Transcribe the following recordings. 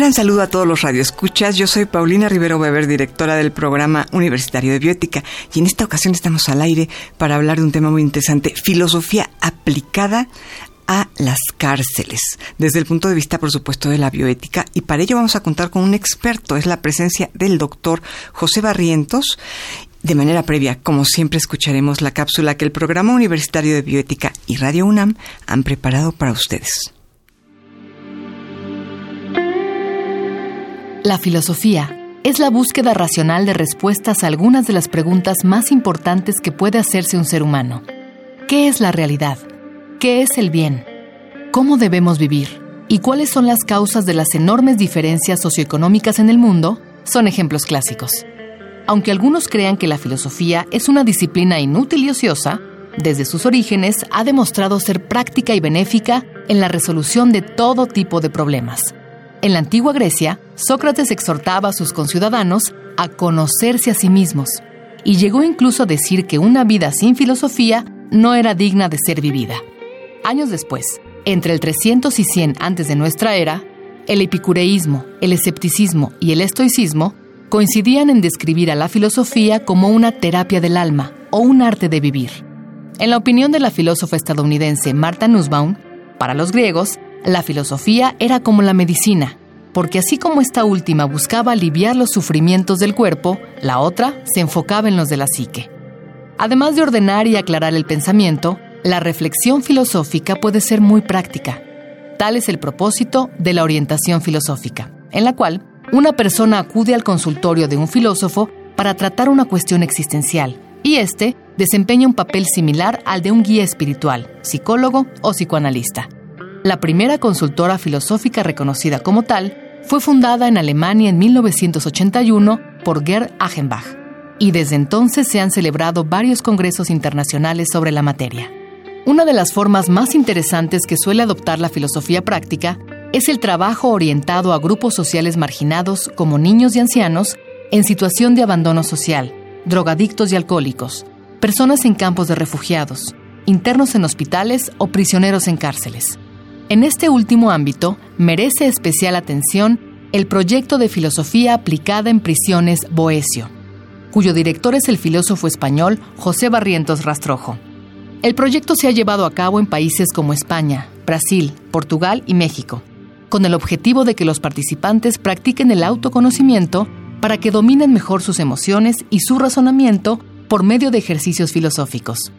Gran saludo a todos los radioescuchas. Yo soy Paulina Rivero Weber, directora del programa Universitario de Bioética, y en esta ocasión estamos al aire para hablar de un tema muy interesante, filosofía aplicada a las cárceles, desde el punto de vista, por supuesto, de la bioética. Y para ello vamos a contar con un experto, es la presencia del doctor José Barrientos. De manera previa, como siempre, escucharemos la cápsula que el Programa Universitario de Bioética y Radio UNAM han preparado para ustedes. La filosofía es la búsqueda racional de respuestas a algunas de las preguntas más importantes que puede hacerse un ser humano. ¿Qué es la realidad? ¿Qué es el bien? ¿Cómo debemos vivir? ¿Y cuáles son las causas de las enormes diferencias socioeconómicas en el mundo? Son ejemplos clásicos. Aunque algunos crean que la filosofía es una disciplina inútil y ociosa, desde sus orígenes ha demostrado ser práctica y benéfica en la resolución de todo tipo de problemas en la antigua Grecia, Sócrates exhortaba a sus conciudadanos a conocerse a sí mismos y llegó incluso a decir que una vida sin filosofía no era digna de ser vivida. Años después, entre el 300 y 100 antes de nuestra era, el epicureísmo, el escepticismo y el estoicismo coincidían en describir a la filosofía como una terapia del alma o un arte de vivir. En la opinión de la filósofa estadounidense Martha Nussbaum, para los griegos, la filosofía era como la medicina, porque así como esta última buscaba aliviar los sufrimientos del cuerpo, la otra se enfocaba en los de la psique. Además de ordenar y aclarar el pensamiento, la reflexión filosófica puede ser muy práctica. Tal es el propósito de la orientación filosófica, en la cual una persona acude al consultorio de un filósofo para tratar una cuestión existencial, y éste desempeña un papel similar al de un guía espiritual, psicólogo o psicoanalista. La primera consultora filosófica reconocida como tal fue fundada en Alemania en 1981 por Gerd Achenbach, y desde entonces se han celebrado varios congresos internacionales sobre la materia. Una de las formas más interesantes que suele adoptar la filosofía práctica es el trabajo orientado a grupos sociales marginados como niños y ancianos en situación de abandono social, drogadictos y alcohólicos, personas en campos de refugiados, internos en hospitales o prisioneros en cárceles. En este último ámbito, merece especial atención el proyecto de filosofía aplicada en prisiones Boesio, cuyo director es el filósofo español José Barrientos Rastrojo. El proyecto se ha llevado a cabo en países como España, Brasil, Portugal y México, con el objetivo de que los participantes practiquen el autoconocimiento para que dominen mejor sus emociones y su razonamiento por medio de ejercicios filosóficos.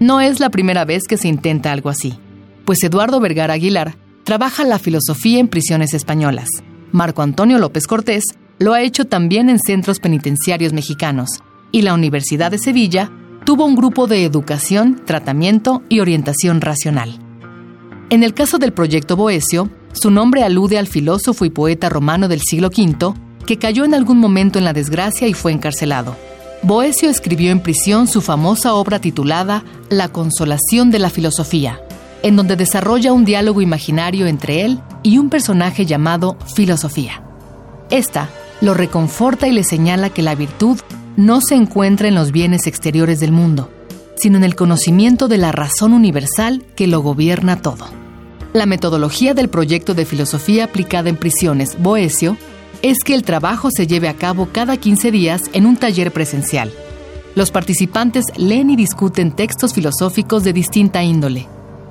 No es la primera vez que se intenta algo así pues Eduardo Vergara Aguilar trabaja la filosofía en prisiones españolas. Marco Antonio López Cortés lo ha hecho también en centros penitenciarios mexicanos. Y la Universidad de Sevilla tuvo un grupo de educación, tratamiento y orientación racional. En el caso del proyecto Boesio, su nombre alude al filósofo y poeta romano del siglo V que cayó en algún momento en la desgracia y fue encarcelado. Boesio escribió en prisión su famosa obra titulada La consolación de la filosofía, en donde desarrolla un diálogo imaginario entre él y un personaje llamado Filosofía. Esta lo reconforta y le señala que la virtud no se encuentra en los bienes exteriores del mundo, sino en el conocimiento de la razón universal que lo gobierna todo. La metodología del proyecto de filosofía aplicada en prisiones Boesio es que el trabajo se lleve a cabo cada 15 días en un taller presencial. Los participantes leen y discuten textos filosóficos de distinta índole,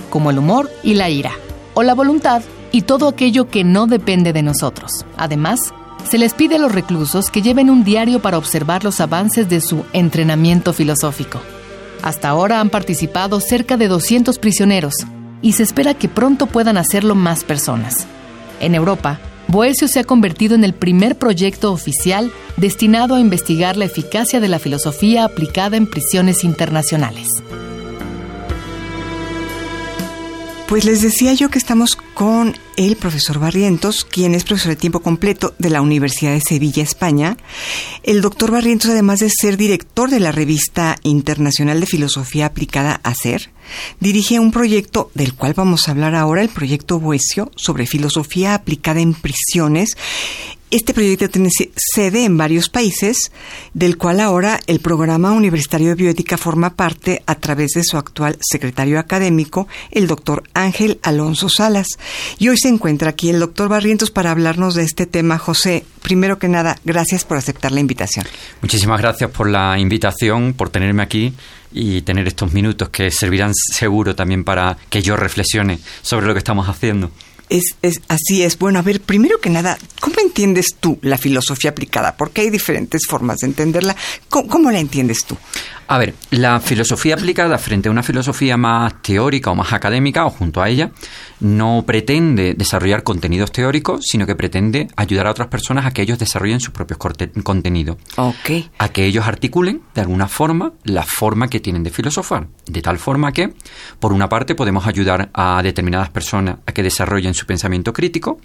como el humor y la ira, o la voluntad y todo aquello que no depende de nosotros. Además, se les pide a los reclusos que lleven un diario para observar los avances de su entrenamiento filosófico. Hasta ahora han participado cerca de 200 prisioneros y se espera que pronto puedan hacerlo más personas. En Europa, Boesio se ha convertido en el primer proyecto oficial destinado a investigar la eficacia de la filosofía aplicada en prisiones internacionales. Pues les decía yo que estamos con el profesor Barrientos, quien es profesor de tiempo completo de la Universidad de Sevilla, España. El doctor Barrientos, además de ser director de la revista internacional de filosofía aplicada ACER, dirige un proyecto del cual vamos a hablar ahora, el proyecto Boesio, sobre filosofía aplicada en prisiones, este proyecto tiene sede en varios países, del cual ahora el Programa Universitario de Bioética forma parte a través de su actual secretario académico, el doctor Ángel Alonso Salas. Y hoy se encuentra aquí el doctor Barrientos para hablarnos de este tema. José, primero que nada, gracias por aceptar la invitación. Muchísimas gracias por la invitación, por tenerme aquí y tener estos minutos que servirán seguro también para que yo reflexione sobre lo que estamos haciendo. Es, es, así es. Bueno, a ver, primero que nada, ¿cómo entiendes tú la filosofía aplicada? Porque hay diferentes formas de entenderla. ¿Cómo, la entiendes tú? A ver, la filosofía aplicada frente a una filosofía más teórica o más académica o junto a ella, no pretende desarrollar contenidos teóricos, sino que pretende ayudar a otras personas a que ellos desarrollen sus propios contenidos. Ok. A que ellos articulen de alguna forma la forma que tienen de filosofar. De tal forma que, por una parte, podemos ayudar a determinadas personas a que desarrollen su pensamiento crítico,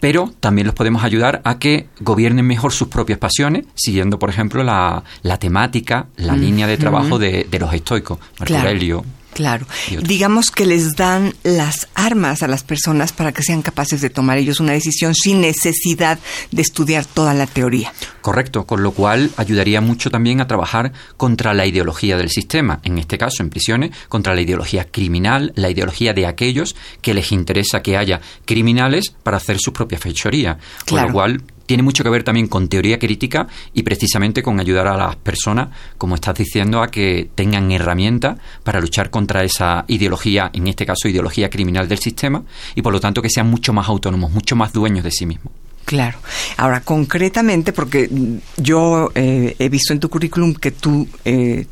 pero también los podemos ayudar a que gobiernen mejor sus propias pasiones, siguiendo, por ejemplo, la, temática, la línea de trabajo de, los estoicos, Marco Aurelio, Claro. Digamos que les dan las armas a las personas para que sean capaces de tomar ellos una decisión sin necesidad de estudiar toda la teoría. Correcto, con lo cual ayudaría mucho también a trabajar contra la ideología del sistema, en este caso en prisiones, contra la ideología criminal, la ideología de aquellos que les interesa que haya criminales para hacer sus propias fechorías. Con lo cual tiene mucho que ver también con teoría crítica y precisamente con ayudar a las personas, como estás diciendo, a que tengan herramientas para luchar contra esa ideología, en este caso ideología criminal del sistema, y por lo tanto que sean mucho más autónomos, mucho más dueños de sí mismos. Claro. Ahora, concretamente, porque yo eh, he visto en tu currículum que tú eh,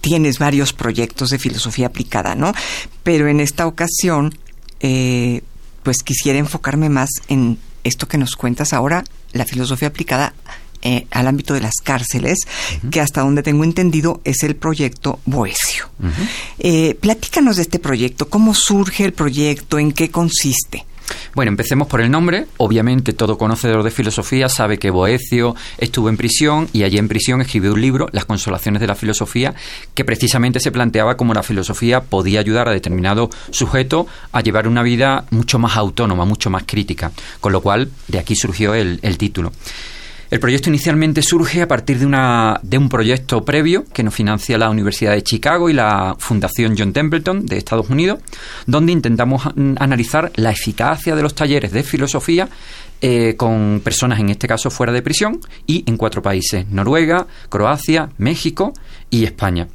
tienes varios proyectos de filosofía aplicada, ¿no? Pero en esta ocasión, eh, pues quisiera enfocarme más en esto que nos cuentas ahora, la filosofía aplicada eh, al ámbito de las cárceles, que hasta donde tengo entendido es el proyecto Boesio. Eh, platícanos de este proyecto, cómo surge el proyecto, en qué consiste. Bueno, empecemos por el nombre. Obviamente todo conocedor de filosofía sabe que Boecio estuvo en prisión y allí en prisión escribió un libro, Las consolaciones de la filosofía, que precisamente se planteaba cómo la filosofía podía ayudar a determinado sujeto a llevar una vida mucho más autónoma, mucho más crítica. Con lo cual, de aquí surgió el, el título. El proyecto inicialmente surge a partir de, una, de un proyecto previo que nos financia la Universidad de Chicago y la Fundación John Templeton de Estados Unidos, donde intentamos analizar la eficacia de los talleres de filosofía eh, con personas, en este caso, fuera de prisión y en cuatro países, Noruega, Croacia, México y España.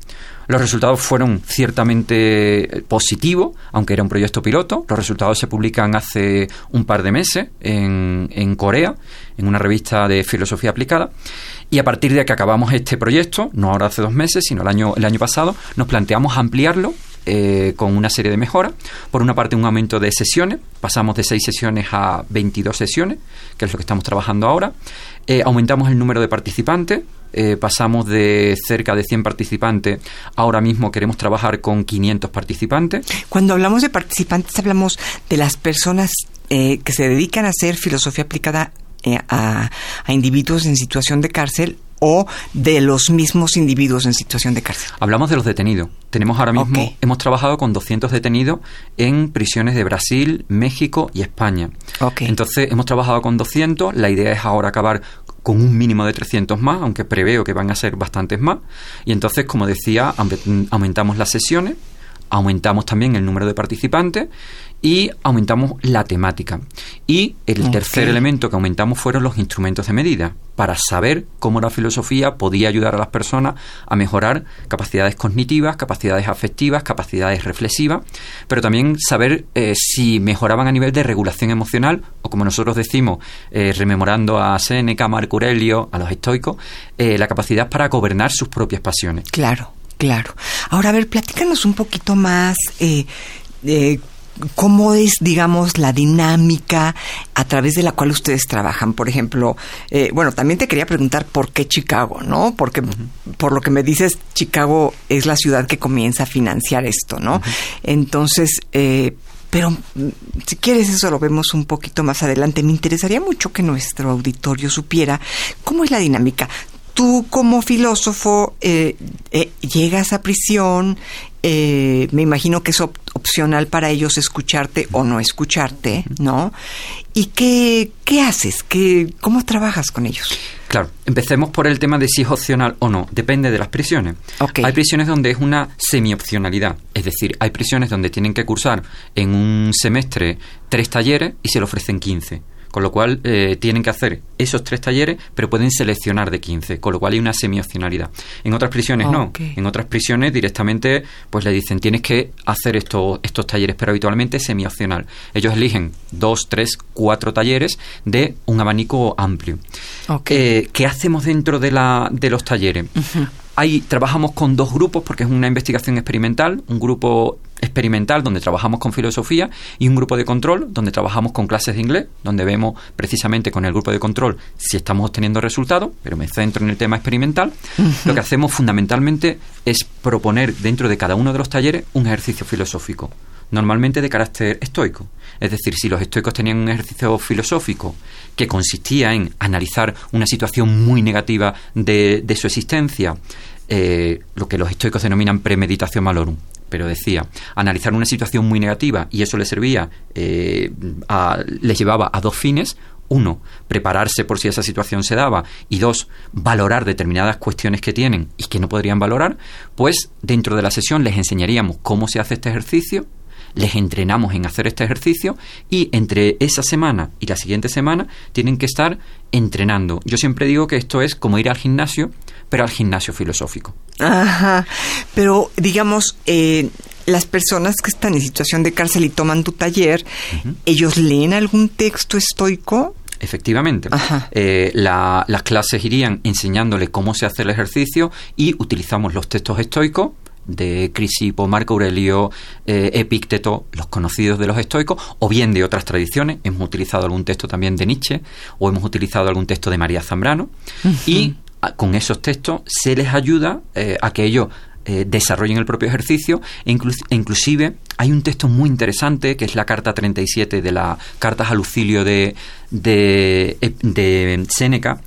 Los resultados fueron ciertamente positivos, aunque era un proyecto piloto. Los resultados se publican hace un par de meses en, en Corea, en una revista de filosofía aplicada. Y a partir de que acabamos este proyecto, no ahora hace dos meses, sino el año, el año pasado, nos planteamos ampliarlo eh, con una serie de mejoras. Por una parte, un aumento de sesiones. Pasamos de 6 sesiones a 22 sesiones, que es lo que estamos trabajando ahora. Eh, aumentamos el número de participantes. Eh, pasamos de cerca de 100 participantes, ahora mismo queremos trabajar con 500 participantes. Cuando hablamos de participantes, hablamos de las personas que se dedican a hacer filosofía aplicada a, individuos en situación de cárcel o de los mismos individuos en situación de cárcel? Hablamos de los detenidos. Tenemos ahora mismo, hemos trabajado con 200 detenidos en prisiones de Brasil, México y España. Entonces, hemos trabajado con 200. La idea es ahora acabar con un mínimo de 300 más, aunque preveo que van a ser bastantes más. Y entonces, como decía, aumentamos las sesiones, aumentamos también el número de participantes y aumentamos la temática. Y el tercer elemento que aumentamos fueron los instrumentos de medida, para saber cómo la filosofía podía ayudar a las personas a mejorar capacidades cognitivas, capacidades afectivas, capacidades reflexivas, pero también saber eh, si mejoraban a nivel de regulación emocional o, como nosotros decimos, eh, rememorando a Seneca, Marco Aurelio, a los estoicos, eh, la capacidad para gobernar sus propias pasiones. Claro. Claro. Ahora, a ver, platícanos un poquito más eh, cómo es, digamos, la dinámica a través de la cual ustedes trabajan. Por ejemplo, eh, bueno, también te quería preguntar por qué Chicago, ¿no? Porque por lo que me dices, Chicago es la ciudad que comienza a financiar esto, ¿no? Entonces, eh, pero si quieres eso lo vemos un poquito más adelante. Me interesaría mucho que nuestro auditorio supiera cómo es la dinámica. Tú como filósofo eh, eh, llegas a prisión, eh, me imagino que es opcional para ellos escucharte o no escucharte, ¿no? ¿Y qué, qué haces? ¿Qué, ¿Cómo trabajas con ellos? Claro, empecemos por el tema de si es opcional o no. Depende de las prisiones. Hay prisiones donde es una semi-opcionalidad. Es decir, hay prisiones donde tienen que cursar en un semestre tres talleres y se le ofrecen 15 con lo cual eh, tienen que hacer esos tres talleres, pero pueden seleccionar de 15, con lo cual hay una semi-opcionalidad. En otras prisiones no, en otras prisiones directamente pues le dicen tienes que hacer estos, estos talleres, pero habitualmente semi-opcional. Ellos eligen dos, tres, cuatro talleres de un abanico amplio. Eh, ¿Qué hacemos dentro de, la, de los talleres? Ahí trabajamos con dos grupos porque es una investigación experimental, un grupo experimental donde trabajamos con filosofía y un grupo de control donde trabajamos con clases de inglés, donde vemos precisamente con el grupo de control si estamos obteniendo resultados, pero me centro en el tema experimental. Lo que hacemos fundamentalmente es proponer dentro de cada uno de los talleres un ejercicio filosófico, normalmente de carácter estoico. Es decir, si los estoicos tenían un ejercicio filosófico que consistía en analizar una situación muy negativa de, su existencia, eh, lo que los estoicos denominan premeditación malorum. Pero decía, analizar una situación muy negativa y eso le servía, eh, les llevaba a dos fines. Uno, prepararse por si esa situación se daba. Y dos, valorar determinadas cuestiones que tienen y que no podrían valorar. Pues dentro de la sesión les enseñaríamos cómo se hace este ejercicio, les entrenamos en hacer este ejercicio y entre esa semana y la siguiente semana tienen que estar entrenando. Yo siempre digo que esto es como ir al gimnasio, pero al gimnasio filosófico. Ajá, pero digamos, eh, las personas que están en situación de cárcel y toman tu taller, ¿ellos leen algún texto estoico? Efectivamente. Eh, las clases irían enseñándole cómo se hace el ejercicio y utilizamos los textos estoicos de Crisipo, Marco Aurelio, eh, Epícteto, los conocidos de los estoicos, o bien de otras tradiciones. Hemos utilizado algún texto también de Nietzsche, o hemos utilizado algún texto de María Zambrano, y con esos textos se les ayuda eh, a que ellos eh, desarrollen el propio ejercicio e, inclusive hay un texto muy interesante que es la carta 37 de la Cartas a Lucilio de, de, de Séneca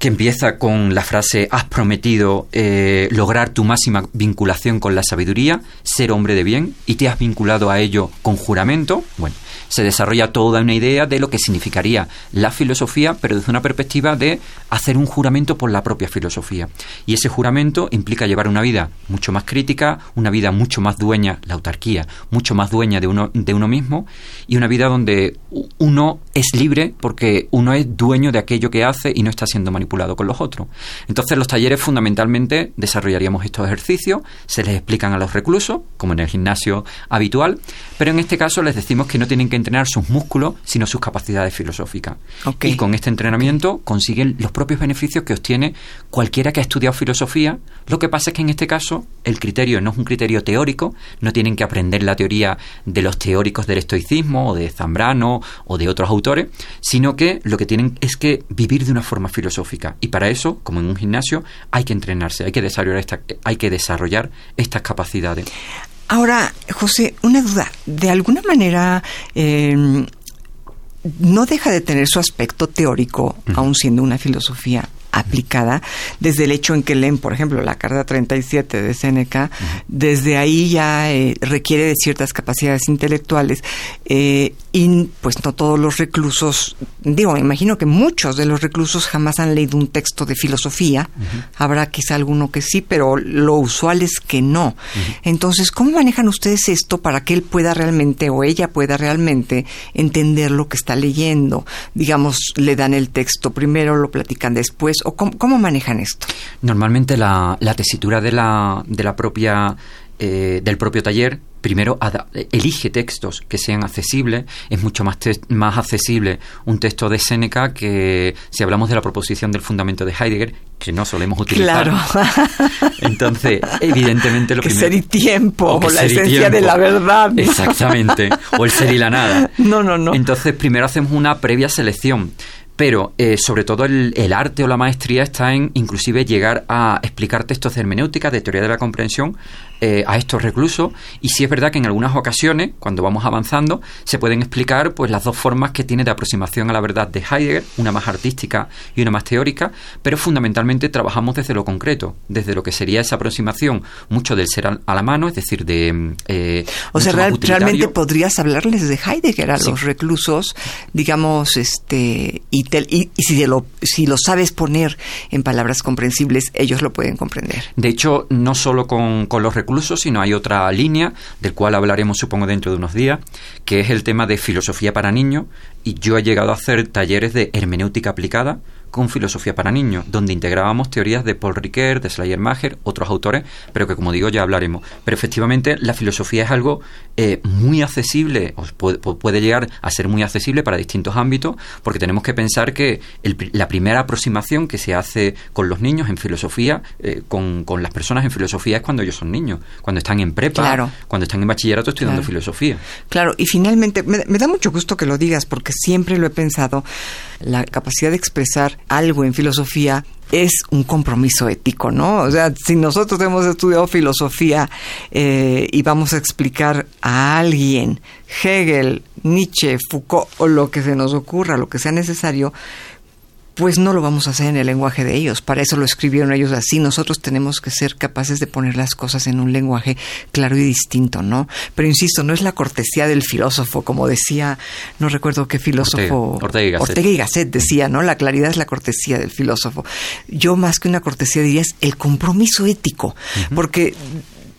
que empieza con la frase has prometido eh, lograr tu máxima vinculación con la sabiduría, ser hombre de bien, y te has vinculado a ello con juramento. Bueno, se desarrolla toda una idea de lo que significaría la filosofía, pero desde una perspectiva de hacer un juramento por la propia filosofía. Y ese juramento implica llevar una vida mucho más crítica, una vida mucho más dueña, la autarquía, mucho más dueña de uno, de uno mismo, y una vida donde uno es libre porque uno es dueño de aquello que hace y no está siendo manipulado con los otros. Entonces los talleres fundamentalmente desarrollaríamos estos ejercicios, se les explican a los reclusos, como en el gimnasio habitual, pero en este caso les decimos que no tienen que entrenar sus músculos, sino sus capacidades filosóficas. Y con este entrenamiento consiguen los propios beneficios que obtiene cualquiera que ha estudiado filosofía. Lo que pasa es que en este caso el criterio no es un criterio teórico, no tienen que aprender la teoría de los teóricos del estoicismo o de Zambrano o de otros autores, sino que lo que tienen es que vivir de una forma filosófica. Y para eso, como en un gimnasio, hay que entrenarse, hay que desarrollar, esta, hay que desarrollar estas capacidades. Ahora, José, una duda. De alguna manera, eh, no deja de tener su aspecto teórico, aun siendo una filosofía aplicada desde el hecho en que leen, por ejemplo, la carta 37 de Seneca, desde ahí ya eh, requiere de ciertas capacidades intelectuales eh, y pues no todos los reclusos, digo, me imagino que muchos de los reclusos jamás han leído un texto de filosofía, habrá quizá alguno que sí, pero lo usual es que no. Entonces, ¿cómo manejan ustedes esto para que él pueda realmente o ella pueda realmente entender lo que está leyendo? Digamos, le dan el texto primero, lo platican después, o cómo, manejan esto? Normalmente la, la tesitura de la, de la propia eh, del propio taller primero elige textos que sean accesibles. Es mucho más, más accesible un texto de Séneca que si hablamos de la proposición del fundamento de Heidegger, que no solemos utilizar. Claro. Entonces, evidentemente lo que primero... Ser y tiempo, o la esencia de la verdad. Exactamente. O el ser y la nada. No, no, no. Entonces, primero hacemos una previa selección pero eh, sobre todo el, arte o la maestría está en inclusive llegar a explicar textos de hermenéutica, de teoría de la comprensión, eh, a estos reclusos. Y sí es verdad que en algunas ocasiones, cuando vamos avanzando, se pueden explicar pues las dos formas que tiene de aproximación a la verdad de Heidegger, una más artística y una más teórica, pero fundamentalmente trabajamos desde lo concreto, desde lo que sería esa aproximación mucho del ser a la mano, es decir, de... Eh, o sea, realmente podrías hablarles de Heidegger a los reclusos, digamos, este, y, y, si, lo, si lo sabes poner en palabras comprensibles, ellos lo pueden comprender. De hecho, no solo con, con los reclusos, sino hay otra línea, del cual hablaremos supongo dentro de unos días, que es el tema de filosofía para niños, y yo he llegado a hacer talleres de hermenéutica aplicada, con filosofía para niños, donde integrábamos teorías de Paul Ricoeur, de Schleiermacher, otros autores, pero que como digo ya hablaremos. Pero efectivamente la filosofía es algo eh, muy accesible, o puede, llegar a ser muy accesible para distintos ámbitos, porque tenemos que pensar que la primera aproximación que se hace con los niños en filosofía, eh, con, las personas en filosofía, es cuando ellos son niños, cuando están en prepa, cuando están en bachillerato estudiando filosofía. Claro, y finalmente me da mucho gusto que lo digas, porque siempre lo he pensado, la capacidad de expresar algo en filosofía es un compromiso ético, ¿no? O sea, si nosotros hemos estudiado filosofía eh, y vamos a explicar a alguien Hegel, Nietzsche, Foucault o lo que se nos ocurra, lo que sea necesario, pues no lo vamos a hacer en el lenguaje de ellos. Para eso lo escribieron ellos así. Nosotros tenemos que ser capaces de poner las cosas en un lenguaje claro y distinto, ¿no? Pero insisto, no es la cortesía del filósofo, como decía, no recuerdo qué filósofo. Ortega, y Gasset. decía, ¿no? La claridad es la cortesía del filósofo. Yo más que una cortesía diría es el compromiso ético, porque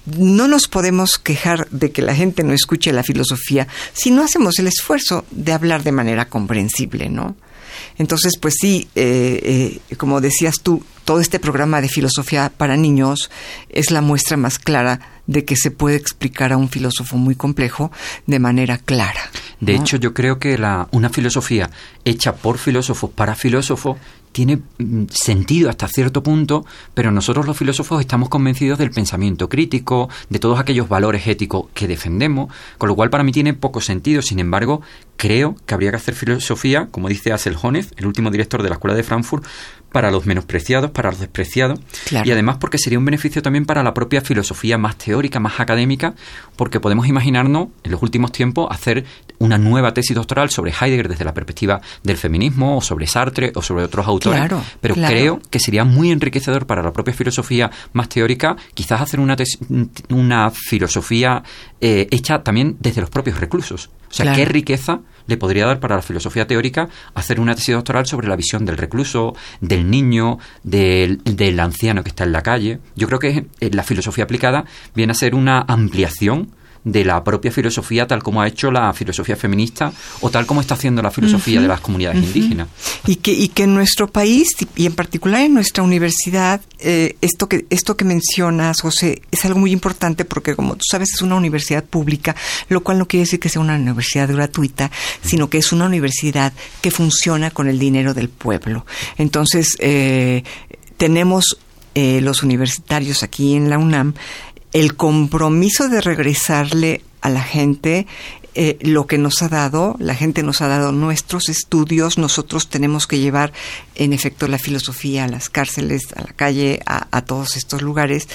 no nos podemos quejar de que la gente no escuche la filosofía si no hacemos el esfuerzo de hablar de manera comprensible, ¿no? Entonces, pues sí, eh, eh, como decías tú, todo este programa de filosofía para niños es la muestra más clara de que se puede explicar a un filósofo muy complejo de manera clara. De hecho, yo creo que la, una filosofía hecha por filósofos para filósofos tiene mm, sentido hasta cierto punto, pero nosotros los filósofos estamos convencidos del pensamiento crítico, de todos aquellos valores éticos que defendemos, con lo cual para mí tiene poco sentido. Sin embargo, creo que habría que hacer filosofía, como dice Asel Honeth, el último director de la Escuela de Frankfurt, para los menospreciados, para los despreciados, y además porque sería un beneficio también para la propia filosofía más teórica, más académica, porque podemos imaginarnos en los últimos tiempos hacer una nueva tesis doctoral sobre Heidegger desde la perspectiva del feminismo, o sobre Sartre, o sobre otros autores, pero creo que sería muy enriquecedor para la propia filosofía más teórica, quizás hacer una, una filosofía eh, hecha también desde los propios reclusos. O sea, qué riqueza le podría dar para la filosofía teórica hacer una tesis doctoral sobre la visión del recluso, del niño, del, del anciano que está en la calle. Yo creo que eh, la filosofía aplicada viene a ser una ampliación de la propia filosofía tal como ha hecho la filosofía feminista o tal como está haciendo la filosofía de las comunidades indígenas. Y que, y que en nuestro país y en particular en nuestra universidad, eh, esto, que, esto que mencionas, José, es algo muy importante porque como tú sabes es una universidad pública, lo cual no quiere decir que sea una universidad gratuita, sino que es una universidad que funciona con el dinero del pueblo. Entonces, eh, tenemos eh, los universitarios aquí en la UNAM el compromiso de regresarle a la gente eh, lo que nos ha dado, la gente nos ha dado nuestros estudios, nosotros tenemos que llevar en efecto la filosofía a las cárceles, a la calle, a, todos estos lugares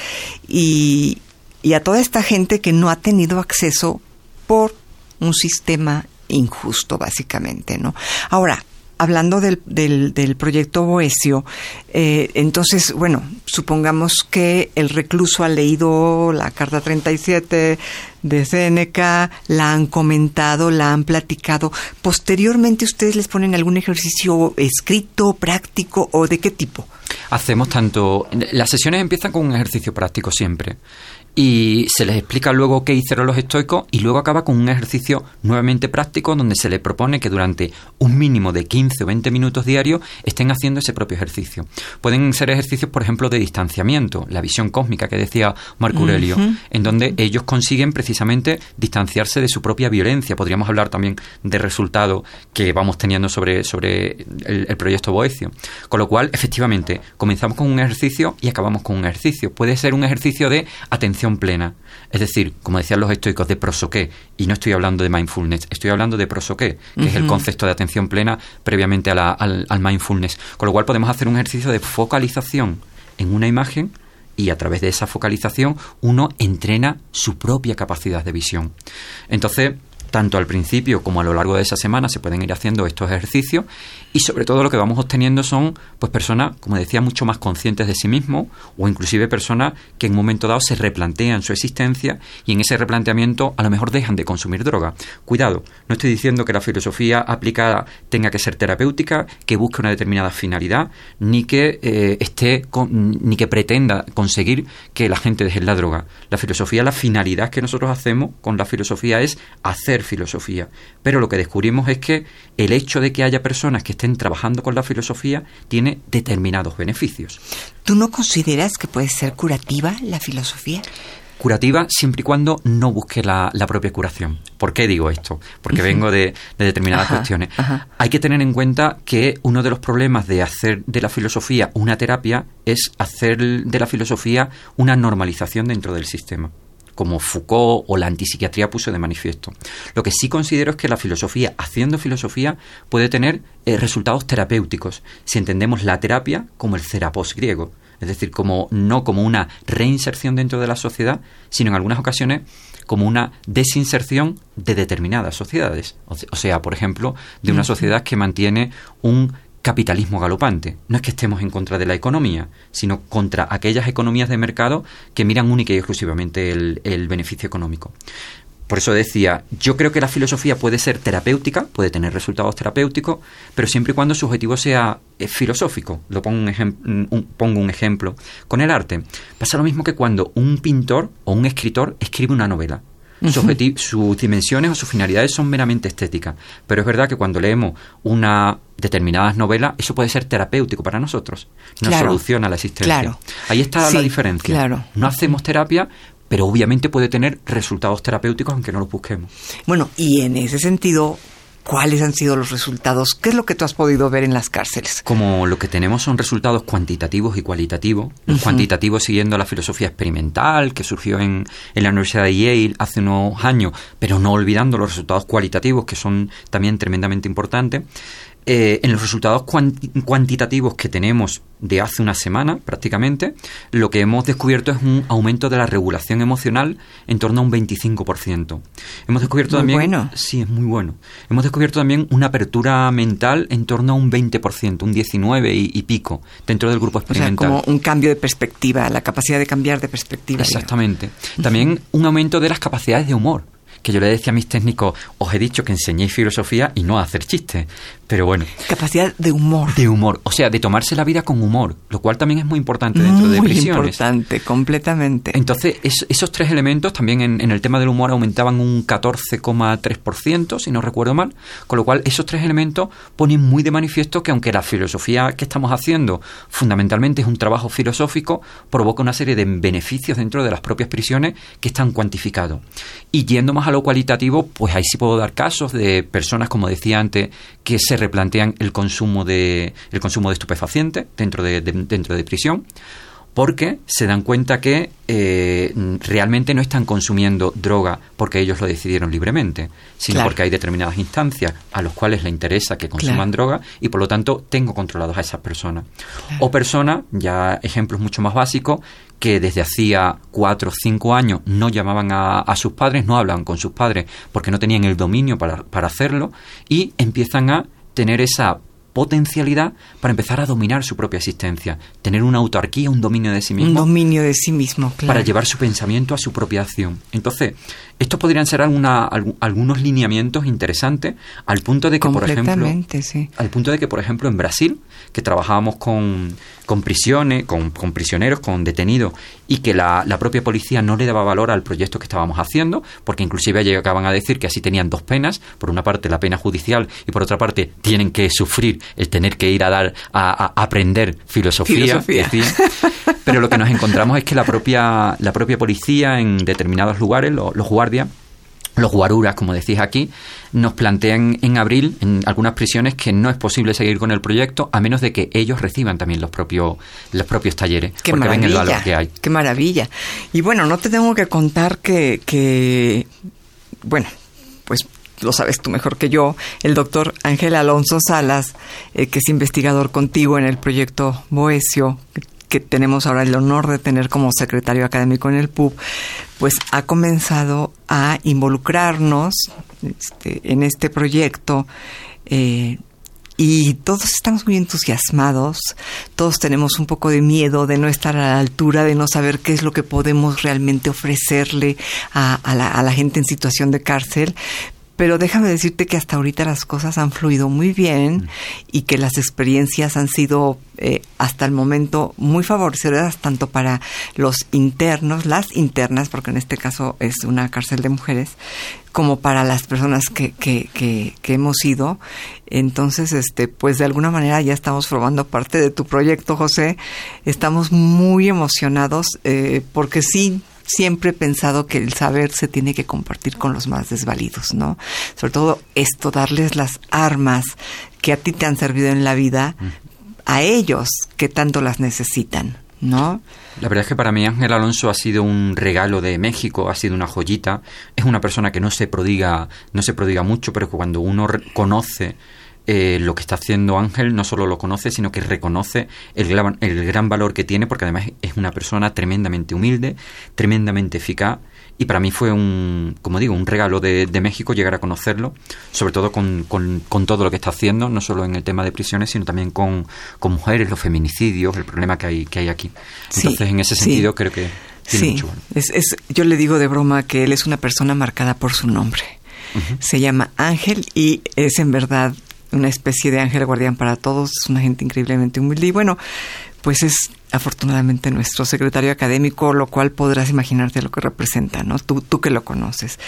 y, y a toda esta gente que no ha tenido acceso por un sistema injusto, básicamente, ¿no? Ahora, hablando del, del, proyecto Boesio, eh, entonces, bueno, supongamos que el recluso ha leído la Carta 37 de Seneca, la han comentado, la han platicado. Posteriormente, ¿ustedes les ponen algún ejercicio escrito, práctico o de qué tipo? Hacemos tanto. Las sesiones empiezan con un ejercicio práctico siempre y se les explica luego qué hicieron los estoicos y luego acaba con un ejercicio nuevamente práctico donde se les propone que durante un mínimo de 15 o 20 minutos diarios estén haciendo ese propio ejercicio. Pueden ser ejercicios, por ejemplo, de distanciamiento, la visión cósmica que decía Marco Aurelio, en donde ellos consiguen precisamente distanciarse de su propia violencia. Podríamos hablar también de resultados que vamos teniendo sobre, sobre el, el proyecto Boecio. Con lo cual, efectivamente, comenzamos con un ejercicio y acabamos con un ejercicio. Puede ser un ejercicio de atención plena. Es decir, como decían los estoicos, de prosoqué. Y no estoy hablando de mindfulness, estoy hablando de prosoqué, que es el concepto de atención plena previamente al, al mindfulness. Con lo cual podemos hacer un ejercicio de focalización en una imagen y a través de esa focalización uno entrena su propia capacidad de visión. Entonces, tanto al principio como a lo largo de esa semana se pueden ir haciendo estos ejercicios y sobre todo lo que vamos obteniendo son pues personas, como decía, mucho más conscientes de sí mismos o inclusive personas que en un momento dado se replantean su existencia y en ese replanteamiento a lo mejor dejan de consumir droga. Cuidado, no estoy diciendo que la filosofía aplicada tenga que ser terapéutica, que busque una determinada finalidad, ni que eh, esté ni que pretenda conseguir que la gente deje la droga. La filosofía, la finalidad que nosotros hacemos con la filosofía es hacer filosofía. Pero lo que descubrimos es que el hecho de que haya personas que estén trabajando con la filosofía tiene determinados beneficios. ¿Tú no consideras que puede ser curativa la filosofía? curativa siempre y cuando no busque la, propia curación. ¿Por qué digo esto? Porque vengo de, determinadas cuestiones. Hay que tener en cuenta que uno de los problemas de hacer de la filosofía una terapia es hacer de la filosofía una normalización dentro del sistema como Foucault o la antipsiquiatría puso de manifiesto. Lo que sí considero es que la filosofía, haciendo filosofía, puede tener eh, resultados terapéuticos, si entendemos la terapia como el cerapos griego, es decir, como no como una reinserción dentro de la sociedad, sino en algunas ocasiones como una desinserción de determinadas sociedades. O sea, por ejemplo, de una sociedad que mantiene un capitalismo galopante. No es que estemos en contra de la economía, sino contra aquellas economías de mercado que miran única y exclusivamente el, beneficio económico. Por eso decía, yo creo que la filosofía puede ser terapéutica, puede tener resultados terapéuticos, pero siempre y cuando su objetivo sea eh, filosófico. Lo pongo un, pongo un ejemplo. Con el arte pasa lo mismo que cuando un pintor o un escritor escribe una novela. Sus, dimensiones o sus finalidades son meramente estéticas. Pero es verdad que cuando leemos una determinadas novelas, eso puede ser terapéutico para nosotros. Nos soluciona la existencia. Ahí está la diferencia. No hacemos terapia, pero obviamente puede tener resultados terapéuticos aunque no lo busquemos. Bueno, y en ese sentido, ¿Cuáles han sido los resultados? ¿Qué es lo que tú has podido ver en las cárceles? Como lo que tenemos son resultados cuantitativos y cualitativos. Los cuantitativos siguiendo la filosofía experimental que surgió en, en, la Universidad de Yale hace unos años, pero no olvidando los resultados cualitativos que son también tremendamente importantes. Eh, en los resultados cuantitativos que tenemos de hace una semana prácticamente, lo que hemos descubierto es un aumento de la regulación emocional en torno a un 25%. Hemos descubierto también... Bueno. Sí, es muy bueno. Hemos descubierto también una apertura mental en torno a un 20%, un 19 y, pico dentro del grupo experimental. como un cambio de perspectiva, la capacidad de cambiar de perspectiva. Exactamente. También un aumento de las capacidades de humor que yo le decía a mis técnicos, os he dicho que enseñéis filosofía y no a hacer chistes. Pero bueno. Capacidad de humor. De humor. O sea, de tomarse la vida con humor, lo cual también es muy importante dentro de prisiones. Muy importante, completamente. Entonces, esos tres elementos también en, el tema del humor aumentaban un 14,3%, si no recuerdo mal. Con lo cual, esos tres elementos ponen muy de manifiesto que aunque la filosofía que estamos haciendo fundamentalmente es un trabajo filosófico, provoca una serie de beneficios dentro de las propias prisiones que están cuantificados. Y yendo más a cualitativo, pues ahí sí puedo dar casos de personas, como decía antes, que se replantean el consumo de, el consumo de estupefacientes dentro de, dentro de prisión porque se dan cuenta que eh, realmente no están consumiendo droga porque ellos lo decidieron libremente, sino porque hay determinadas instancias a los cuales le interesa que consuman droga y por lo tanto tengo controlados a esas personas. O personas, ya ejemplos mucho más básicos, que desde hacía cuatro o cinco años no llamaban a, a, sus padres, no hablaban con sus padres porque no tenían el dominio para, para hacerlo y empiezan a tener esa potencialidad para empezar a dominar su propia existencia, tener una autarquía, un dominio de sí mismo. Un dominio de sí mismo, claro. Para llevar su pensamiento a su propia acción. Entonces, estos podrían ser alguna, algunos lineamientos interesantes al punto de que, por ejemplo, sí. al punto de que, por ejemplo, en Brasil, que trabajábamos con, con prisiones, con, con, prisioneros, con detenidos, y que la, la, propia policía no le daba valor al proyecto que estábamos haciendo, porque inclusive llegaban a decir que así tenían dos penas, por una parte la pena judicial y por otra parte tienen que sufrir el tener que ir a dar a, aprender filosofía, pero lo que nos encontramos es que la propia la propia policía en determinados lugares los, guardias los guaruras, como decís aquí, nos plantean en abril en algunas prisiones que no es posible seguir con el proyecto a menos de que ellos reciban también los propios los propios talleres, qué porque ven el valor que hay. Qué maravilla. Y bueno, no te tengo que contar que, que bueno, pues lo sabes tú mejor que yo, el doctor Ángel Alonso Salas, eh, que es investigador contigo en el proyecto Boesio, que tenemos ahora el honor de tener como secretario académico en el PUB, pues ha comenzado a involucrarnos este, en este proyecto. Eh, y todos estamos muy entusiasmados, todos tenemos un poco de miedo de no estar a la altura, de no saber qué es lo que podemos realmente ofrecerle a, la, a la gente en situación de cárcel, pero déjame decirte que hasta ahorita las cosas han fluido muy bien mm. y que las experiencias han sido eh, hasta el momento muy favorecedoras tanto para los internos, las internas, porque en este caso es una cárcel de mujeres, como para las personas que, que, que, hemos ido. Entonces, este, pues de alguna manera ya estamos probando parte de tu proyecto, José. Estamos muy emocionados eh, porque sí, siempre he pensado que el saber se tiene que compartir con los más desvalidos, ¿no? Sobre todo esto, darles las armas que a ti te han servido en la vida, a ellos que tanto las necesitan, ¿no? La verdad es que para mí Ángel Alonso ha sido un regalo de México, ha sido una joyita. Es una persona que no se prodiga, no se prodiga mucho, pero que cuando uno conoce eh, lo que está haciendo Ángel no solo lo conoce, sino que reconoce el gran, el gran valor que tiene, porque además es una persona tremendamente humilde, tremendamente eficaz, y para mí fue un, como digo, un regalo de, México llegar a conocerlo, sobre todo con, con, todo lo que está haciendo, no solo en el tema de prisiones, sino también con, con mujeres, los feminicidios, el problema que hay, que hay aquí. Entonces, en ese sentido, creo que tiene mucho Es, es, yo le digo de broma que él es una persona marcada por su nombre. Se llama Ángel y es en verdad una especie de ángel guardián para todos, es una gente increíblemente humilde y bueno, pues es afortunadamente nuestro secretario académico, lo cual podrás imaginarte lo que representa, ¿no? Tú, tú que lo conoces.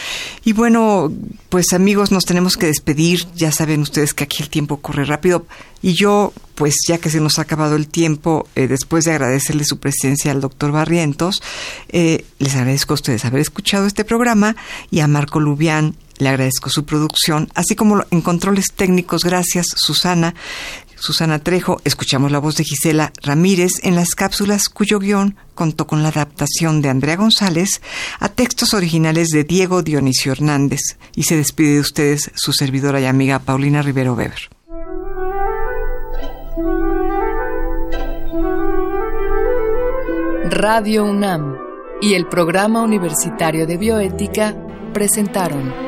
Y bueno, pues amigos, nos tenemos que despedir. Ya saben ustedes que aquí el tiempo corre rápido. Y yo, pues ya que se nos ha acabado el tiempo, eh, después de agradecerle su presencia al doctor Barrientos, eh, les agradezco a ustedes haber escuchado este programa y a Marco Lubián le agradezco su producción, así como en controles técnicos, gracias Susana. Susana Trejo, escuchamos la voz de Gisela Ramírez en las cápsulas cuyo guion contó con la adaptación de Andrea González a textos originales de Diego Dionisio Hernández y se despide de ustedes su servidora y amiga Paulina Rivero Weber. Radio UNAM y el Programa Universitario de Bioética presentaron